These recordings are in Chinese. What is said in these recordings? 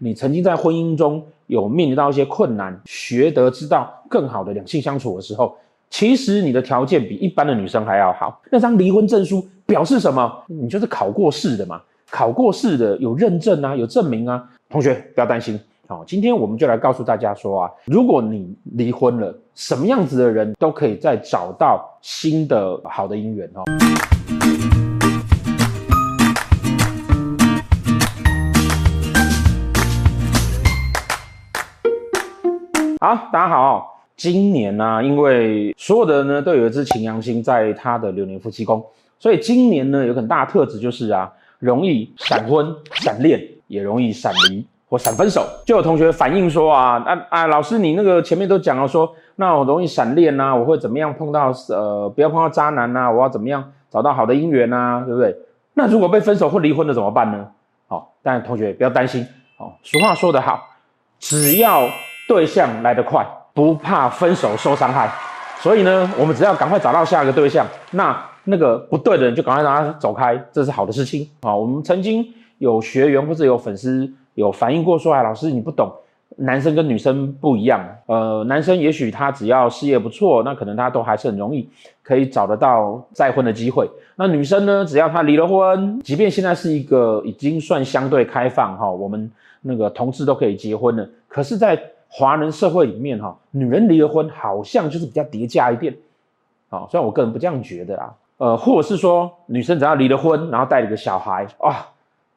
你曾经在婚姻中有面临到一些困难，学得知道更好的两性相处的时候，其实你的条件比一般的女生还要好。那张离婚证书表示什么？你就是考过试的嘛，考过试的有认证啊，有证明啊。同学不要担心，好，今天我们就来告诉大家说啊，如果你离婚了，什么样子的人都可以再找到新的好的姻缘哦。好，大家好。今年呢、啊，因为所有的人呢都有一只擎羊星在他的流年夫妻宫，所以今年呢有很大的特质就是啊，容易闪婚、闪恋，也容易闪离或闪分手。就有同学反映说啊，啊啊，老师你那个前面都讲了说，那我容易闪恋呐，我会怎么样碰到呃，不要碰到渣男呐、啊，我要怎么样找到好的姻缘呐，对不对？那如果被分手或离婚了怎么办呢？好，但同学不要担心，哦，俗话说得好，只要对象来得快，不怕分手受伤害，所以呢，我们只要赶快找到下一个对象，那那个不对的人就赶快让他走开，这是好的事情啊。我们曾经有学员或者有粉丝有反映过说，哎，老师你不懂，男生跟女生不一样。呃，男生也许他只要事业不错，那可能他都还是很容易可以找得到再婚的机会。那女生呢，只要她离了婚，即便现在是一个已经算相对开放哈，我们那个同志都可以结婚了，可是，在华人社会里面哈，女人离了婚好像就是比较叠加一点，啊，虽然我个人不这样觉得啦，呃，或者是说女生只要离了婚，然后带了个小孩，啊，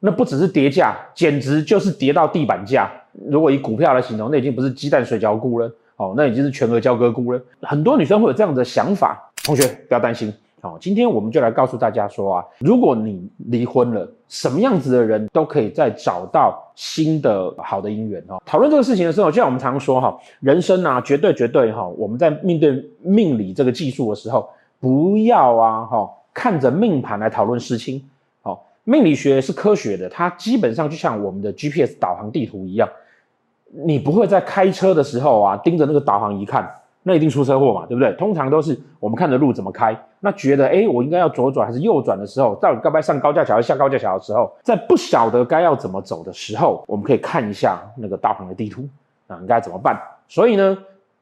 那不只是叠价，简直就是叠到地板价。如果以股票来形容，那已经不是鸡蛋水饺菇了，哦，那已经是全额交割菇了。很多女生会有这样的想法，同学不要担心。好，今天我们就来告诉大家说啊，如果你离婚了，什么样子的人都可以再找到新的好的姻缘哦。讨论这个事情的时候，就像我们常说哈，人生啊，绝对绝对哈，我们在面对命理这个技术的时候，不要啊哈，看着命盘来讨论事情。好，命理学是科学的，它基本上就像我们的 GPS 导航地图一样，你不会在开车的时候啊，盯着那个导航仪看。那一定出车祸嘛，对不对？通常都是我们看着路怎么开，那觉得诶，我应该要左转还是右转的时候，到底该不该上高架桥还是下高架桥的时候，在不晓得该要怎么走的时候，我们可以看一下那个大盘的地图，啊，应该怎么办？所以呢，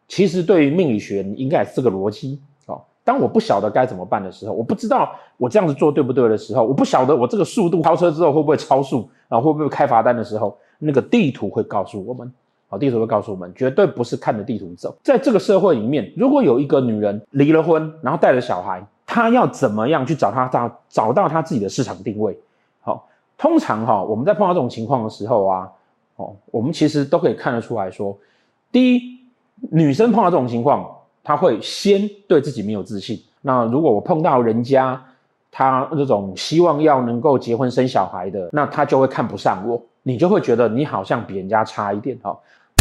其实对于命理学，应该也是这个逻辑哦。当我不晓得该怎么办的时候，我不知道我这样子做对不对的时候，我不晓得我这个速度超车之后会不会超速啊，会不会开罚单的时候，那个地图会告诉我们。好，地图会告诉我们，绝对不是看着地图走。在这个社会里面，如果有一个女人离了婚，然后带着小孩，她要怎么样去找她找找到她自己的市场定位？好，通常哈，我们在碰到这种情况的时候啊，哦，我们其实都可以看得出来说，第一，女生碰到这种情况，她会先对自己没有自信。那如果我碰到人家，她这种希望要能够结婚生小孩的，那她就会看不上我，你就会觉得你好像比人家差一点，哈。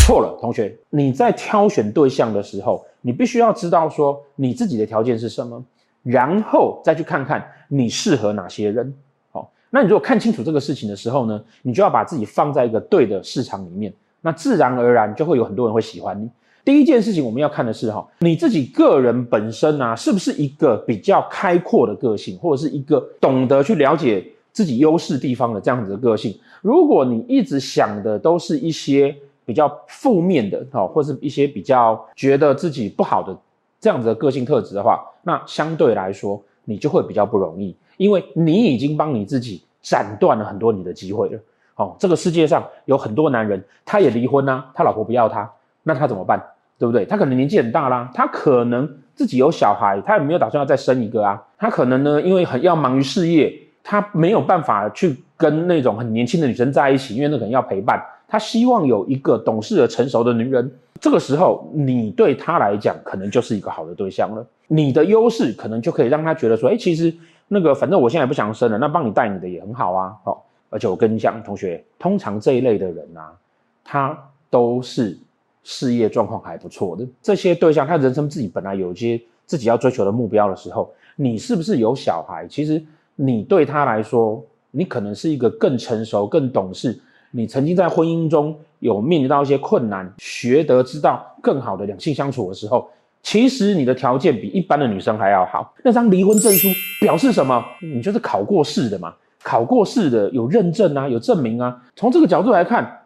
错了，同学，你在挑选对象的时候，你必须要知道说你自己的条件是什么，然后再去看看你适合哪些人。好，那你如果看清楚这个事情的时候呢，你就要把自己放在一个对的市场里面，那自然而然就会有很多人会喜欢你。第一件事情我们要看的是哈，你自己个人本身啊，是不是一个比较开阔的个性，或者是一个懂得去了解自己优势地方的这样子的个性？如果你一直想的都是一些比较负面的哦，或是一些比较觉得自己不好的这样子的个性特质的话，那相对来说你就会比较不容易，因为你已经帮你自己斩断了很多你的机会了。哦，这个世界上有很多男人，他也离婚啦，他老婆不要他，那他怎么办？对不对？他可能年纪很大啦，他可能自己有小孩，他也没有打算要再生一个啊。他可能呢，因为很要忙于事业，他没有办法去跟那种很年轻的女生在一起，因为那可能要陪伴。他希望有一个懂事而、成熟的女人，这个时候你对他来讲可能就是一个好的对象了。你的优势可能就可以让他觉得说，哎，其实那个反正我现在不想生了，那帮你带你的也很好啊。好，而且我跟你讲，同学，通常这一类的人啊，他都是事业状况还不错的。这些对象，他人生自己本来有一些自己要追求的目标的时候，你是不是有小孩？其实你对他来说，你可能是一个更成熟、更懂事。你曾经在婚姻中有面临到一些困难，学得知道更好的两性相处的时候，其实你的条件比一般的女生还要好。那张离婚证书表示什么？你就是考过试的嘛，考过试的有认证啊，有证明啊。从这个角度来看，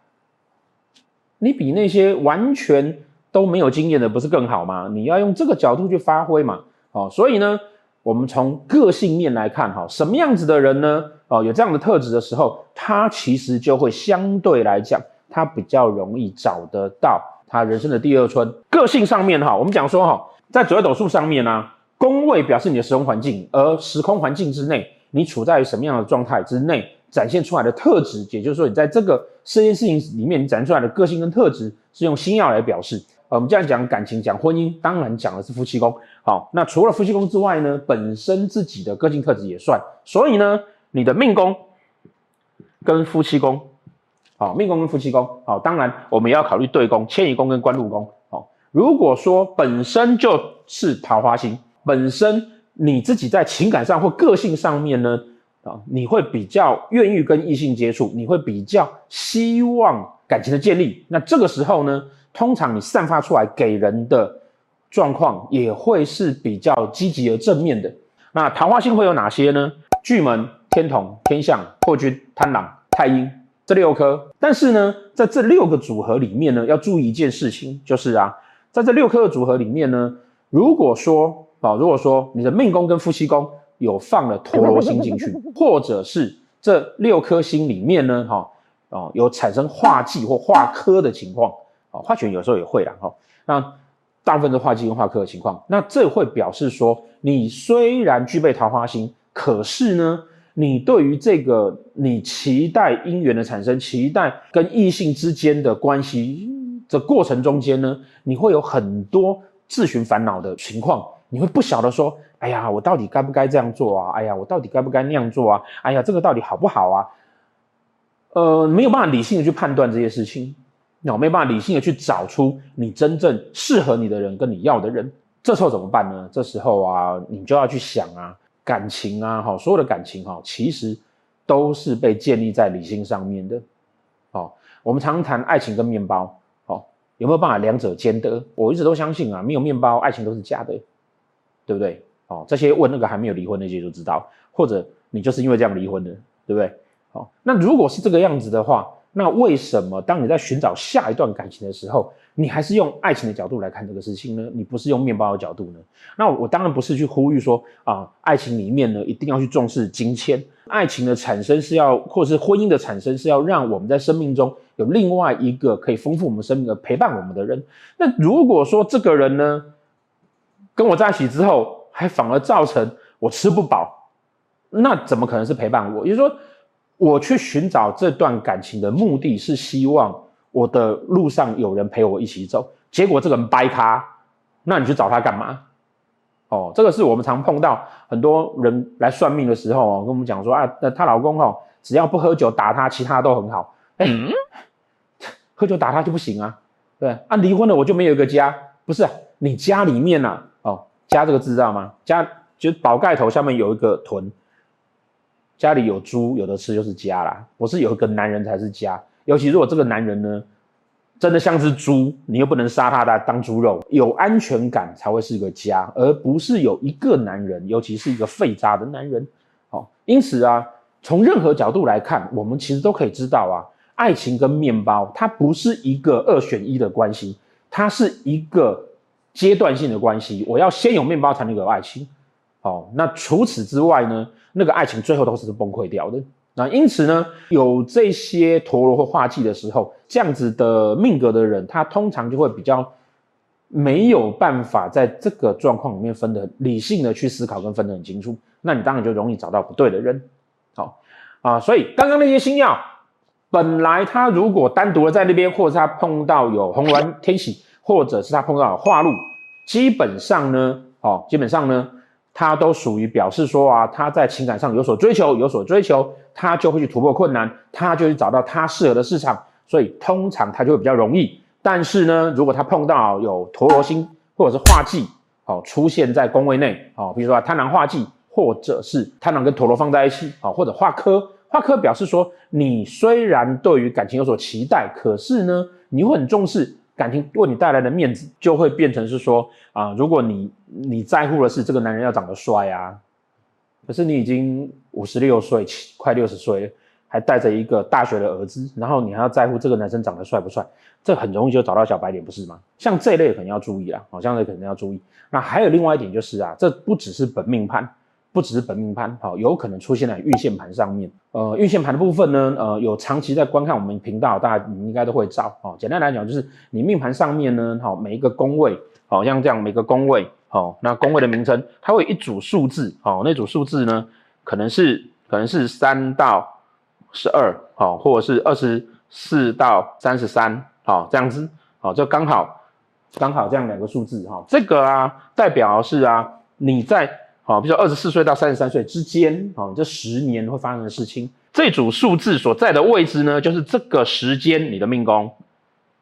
你比那些完全都没有经验的不是更好吗？你要用这个角度去发挥嘛。哦，所以呢，我们从个性面来看，哈，什么样子的人呢？哦，有这样的特质的时候，他其实就会相对来讲，他比较容易找得到他人生的第二春。个性上面哈，我们讲说哈，在紫微斗数上面呢，宫位表示你的时空环境，而时空环境之内，你处在于什么样的状态之内，展现出来的特质，也就是说，你在这个这件事情里面，你展现出来的个性跟特质，是用星曜来表示。我们这样讲感情，讲婚姻，当然讲的是夫妻宫。好，那除了夫妻宫之外呢，本身自己的个性特质也算。所以呢，你的命宫跟夫妻宫，好，命宫跟夫妻宫，好，当然我们也要考虑对宫，迁移宫跟官禄宫。好，如果说本身就是桃花星，本身你自己在情感上或个性上面呢，啊，你会比较愿意跟异性接触，你会比较希望感情的建立。那这个时候呢，通常你散发出来给人的状况也会是比较积极而正面的。那桃花星会有哪些呢？巨门、天同、天相、破军、贪狼、太阴这六颗。但是呢，在这六个组合里面呢，要注意一件事情，就是啊，在这六颗的组合里面呢，如果说啊，如果说你的命宫跟夫妻宫有放了陀罗星进去，或者是这六颗星里面呢，哈哦，有产生化忌或化科的情况。啊，化权有时候也会啦，哈。那大部分都化忌跟化科的情况，那这会表示说，你虽然具备桃花星，可是呢，你对于这个你期待姻缘的产生，期待跟异性之间的关系这过程中间呢，你会有很多自寻烦恼的情况，你会不晓得说，哎呀，我到底该不该这样做啊？哎呀，我到底该不该那样做啊？哎呀，这个到底好不好啊？呃，没有办法理性的去判断这些事情。那我没办法理性的去找出你真正适合你的人跟你要的人，这时候怎么办呢？这时候啊，你就要去想啊，感情啊，哈，所有的感情哈，其实都是被建立在理性上面的。好，我们常谈爱情跟面包，好，有没有办法两者兼得？我一直都相信啊，没有面包，爱情都是假的，对不对？哦，这些问那个还没有离婚那些就知道，或者你就是因为这样离婚的，对不对？好，那如果是这个样子的话。那为什么当你在寻找下一段感情的时候，你还是用爱情的角度来看这个事情呢？你不是用面包的角度呢？那我当然不是去呼吁说啊，爱情里面呢一定要去重视金钱，爱情的产生是要，或是婚姻的产生是要让我们在生命中有另外一个可以丰富我们生命的陪伴我们的人。那如果说这个人呢，跟我在一起之后，还反而造成我吃不饱，那怎么可能是陪伴我？也就是说。我去寻找这段感情的目的是希望我的路上有人陪我一起走，结果这个人掰咖，那你去找他干嘛？哦，这个是我们常碰到很多人来算命的时候哦，跟我们讲说啊，那她老公哦，只要不喝酒打她，其他都很好。哎，喝酒打她就不行啊？对啊，离婚了我就没有一个家，不是啊？你家里面呐，哦，家这个字知道吗？家就是宝盖头下面有一个屯。家里有猪有的吃就是家啦，不是有一个男人才是家。尤其如果这个男人呢，真的像只猪，你又不能杀他的当猪肉，有安全感才会是个家，而不是有一个男人，尤其是一个废渣的男人。好，因此啊，从任何角度来看，我们其实都可以知道啊，爱情跟面包它不是一个二选一的关系，它是一个阶段性的关系。我要先有面包才能有爱情。哦，那除此之外呢？那个爱情最后都是崩溃掉的。那因此呢，有这些陀螺或化忌的时候，这样子的命格的人，他通常就会比较没有办法在这个状况里面分得理性的去思考跟分得很清楚。那你当然就容易找到不对的人。好啊，所以刚刚那些星曜，本来他如果单独的在那边，或者是他碰到有红鸾天喜，或者是他碰到有化禄，基本上呢，哦，基本上呢。他都属于表示说啊，他在情感上有所追求，有所追求，他就会去突破困难，他就去找到他适合的市场，所以通常他就会比较容易。但是呢，如果他碰到有陀罗星或者是化忌，好出现在宫位内，哦，比如说贪狼化忌，或者是贪狼跟陀罗放在一起，哦，或者化科，化科表示说你虽然对于感情有所期待，可是呢，你会很重视。感情为你带来的面子，就会变成是说啊，如果你你在乎的是这个男人要长得帅啊，可是你已经五十六岁，快六十岁了，还带着一个大学的儿子，然后你还要在乎这个男生长得帅不帅，这很容易就找到小白脸，不是吗？像这一类可能要注意啊，好，像这可能要注意。那还有另外一点就是啊，这不只是本命盘，不只是本命盘，好，有可能出现在运线盘上面。呃，运线盘的部分呢，呃，有长期在观看我们频道，大家你应该都会照。哦，简单来讲就是你命盘上面呢，好，每一个宫位，好像这样每个宫位，好，那宫位的名称，它会有一组数字，好，那组数字呢，可能是可能是三到。十二，好，或者是二十四到三十三，好，这样子，好，就刚好，刚好这样两个数字，哈，这个啊，代表是啊，你在，好，比如说二十四岁到三十三岁之间，好，这十年会发生的事情，这组数字所在的位置呢，就是这个时间你的命宫，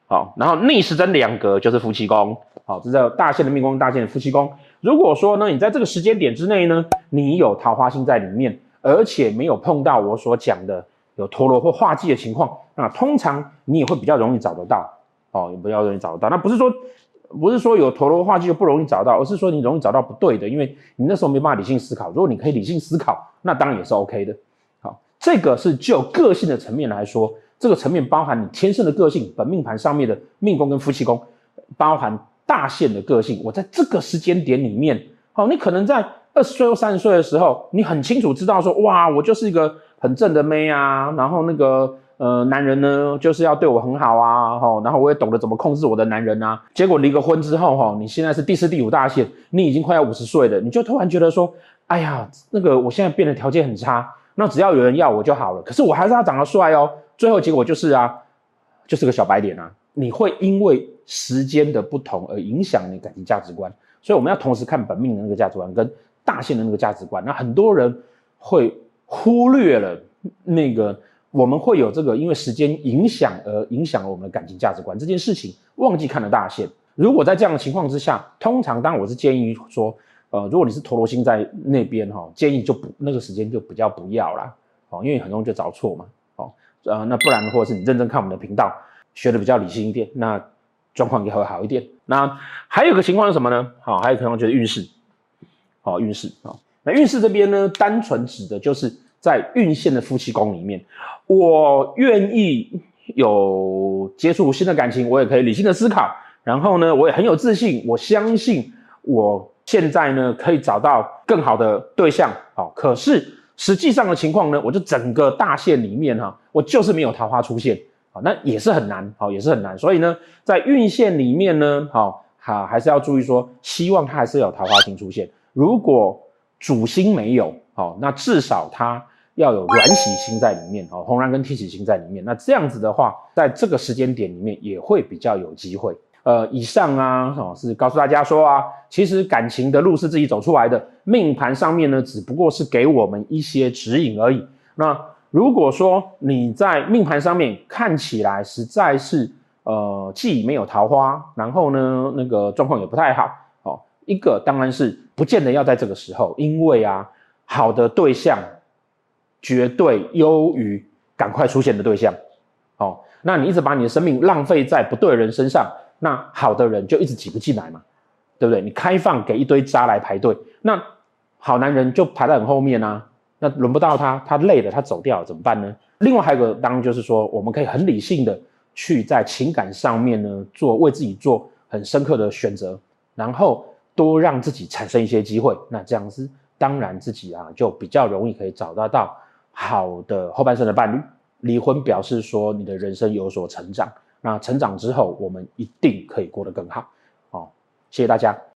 好，然后逆时针两格就是夫妻宫，好，这叫大限的命宫，大限的夫妻宫。如果说呢，你在这个时间点之内呢，你有桃花星在里面，而且没有碰到我所讲的。有陀螺或化忌的情况，那通常你也会比较容易找得到哦，也比较容易找得到。那不是说不是说有陀螺化忌就不容易找到，而是说你容易找到不对的，因为你那时候没办法理性思考。如果你可以理性思考，那当然也是 OK 的。好，这个是就个性的层面来说，这个层面包含你天生的个性，本命盘上面的命宫跟夫妻宫，包含大限的个性。我在这个时间点里面，好，你可能在二十岁或三十岁的时候，你很清楚知道说，哇，我就是一个。很正的妹啊，然后那个呃男人呢，就是要对我很好啊，吼，然后我也懂得怎么控制我的男人啊。结果离个婚之后，哈，你现在是第四、第五大限，你已经快要五十岁了，你就突然觉得说，哎呀，那个我现在变得条件很差，那只要有人要我就好了。可是我还是要长得帅哦。最后结果就是啊，就是个小白脸啊。你会因为时间的不同而影响你感情价值观，所以我们要同时看本命的那个价值观跟大限的那个价值观。那很多人会。忽略了那个我们会有这个，因为时间影响而影响了我们的感情价值观这件事情，忘记看了大限。如果在这样的情况之下，通常当然我是建议说，呃，如果你是陀罗星在那边哈，建议就不那个时间就比较不要啦，哦，因为很容易就找错嘛，哦，呃，那不然或者是你认真看我们的频道，学的比较理性一点，那状况也会好一点。那还有个情况是什么呢？好，还有可能就是运势，好，运势啊。那运势这边呢，单纯指的就是在运线的夫妻宫里面，我愿意有接触新的感情，我也可以理性的思考，然后呢，我也很有自信，我相信我现在呢可以找到更好的对象。好，可是实际上的情况呢，我就整个大限里面哈，我就是没有桃花出现，好，那也是很难，好，也是很难。所以呢，在运线里面呢，好，好，还是要注意说，希望它还是有桃花星出现，如果。主星没有，好，那至少它要有鸾喜星在里面，好，红鸾跟天喜星在里面，那这样子的话，在这个时间点里面也会比较有机会。呃，以上啊，哦，是告诉大家说啊，其实感情的路是自己走出来的，命盘上面呢，只不过是给我们一些指引而已。那如果说你在命盘上面看起来实在是，呃，既没有桃花，然后呢，那个状况也不太好。一个当然是不见得要在这个时候，因为啊，好的对象绝对优于赶快出现的对象。哦，那你一直把你的生命浪费在不对的人身上，那好的人就一直挤不进来嘛，对不对？你开放给一堆渣来排队，那好男人就排在很后面啊，那轮不到他，他累了，他走掉了怎么办呢？另外还有个，当然就是说，我们可以很理性的去在情感上面呢，做为自己做很深刻的选择，然后。多让自己产生一些机会，那这样子当然自己啊就比较容易可以找得到好的后半生的伴侣。离婚表示说你的人生有所成长，那成长之后我们一定可以过得更好。好，谢谢大家。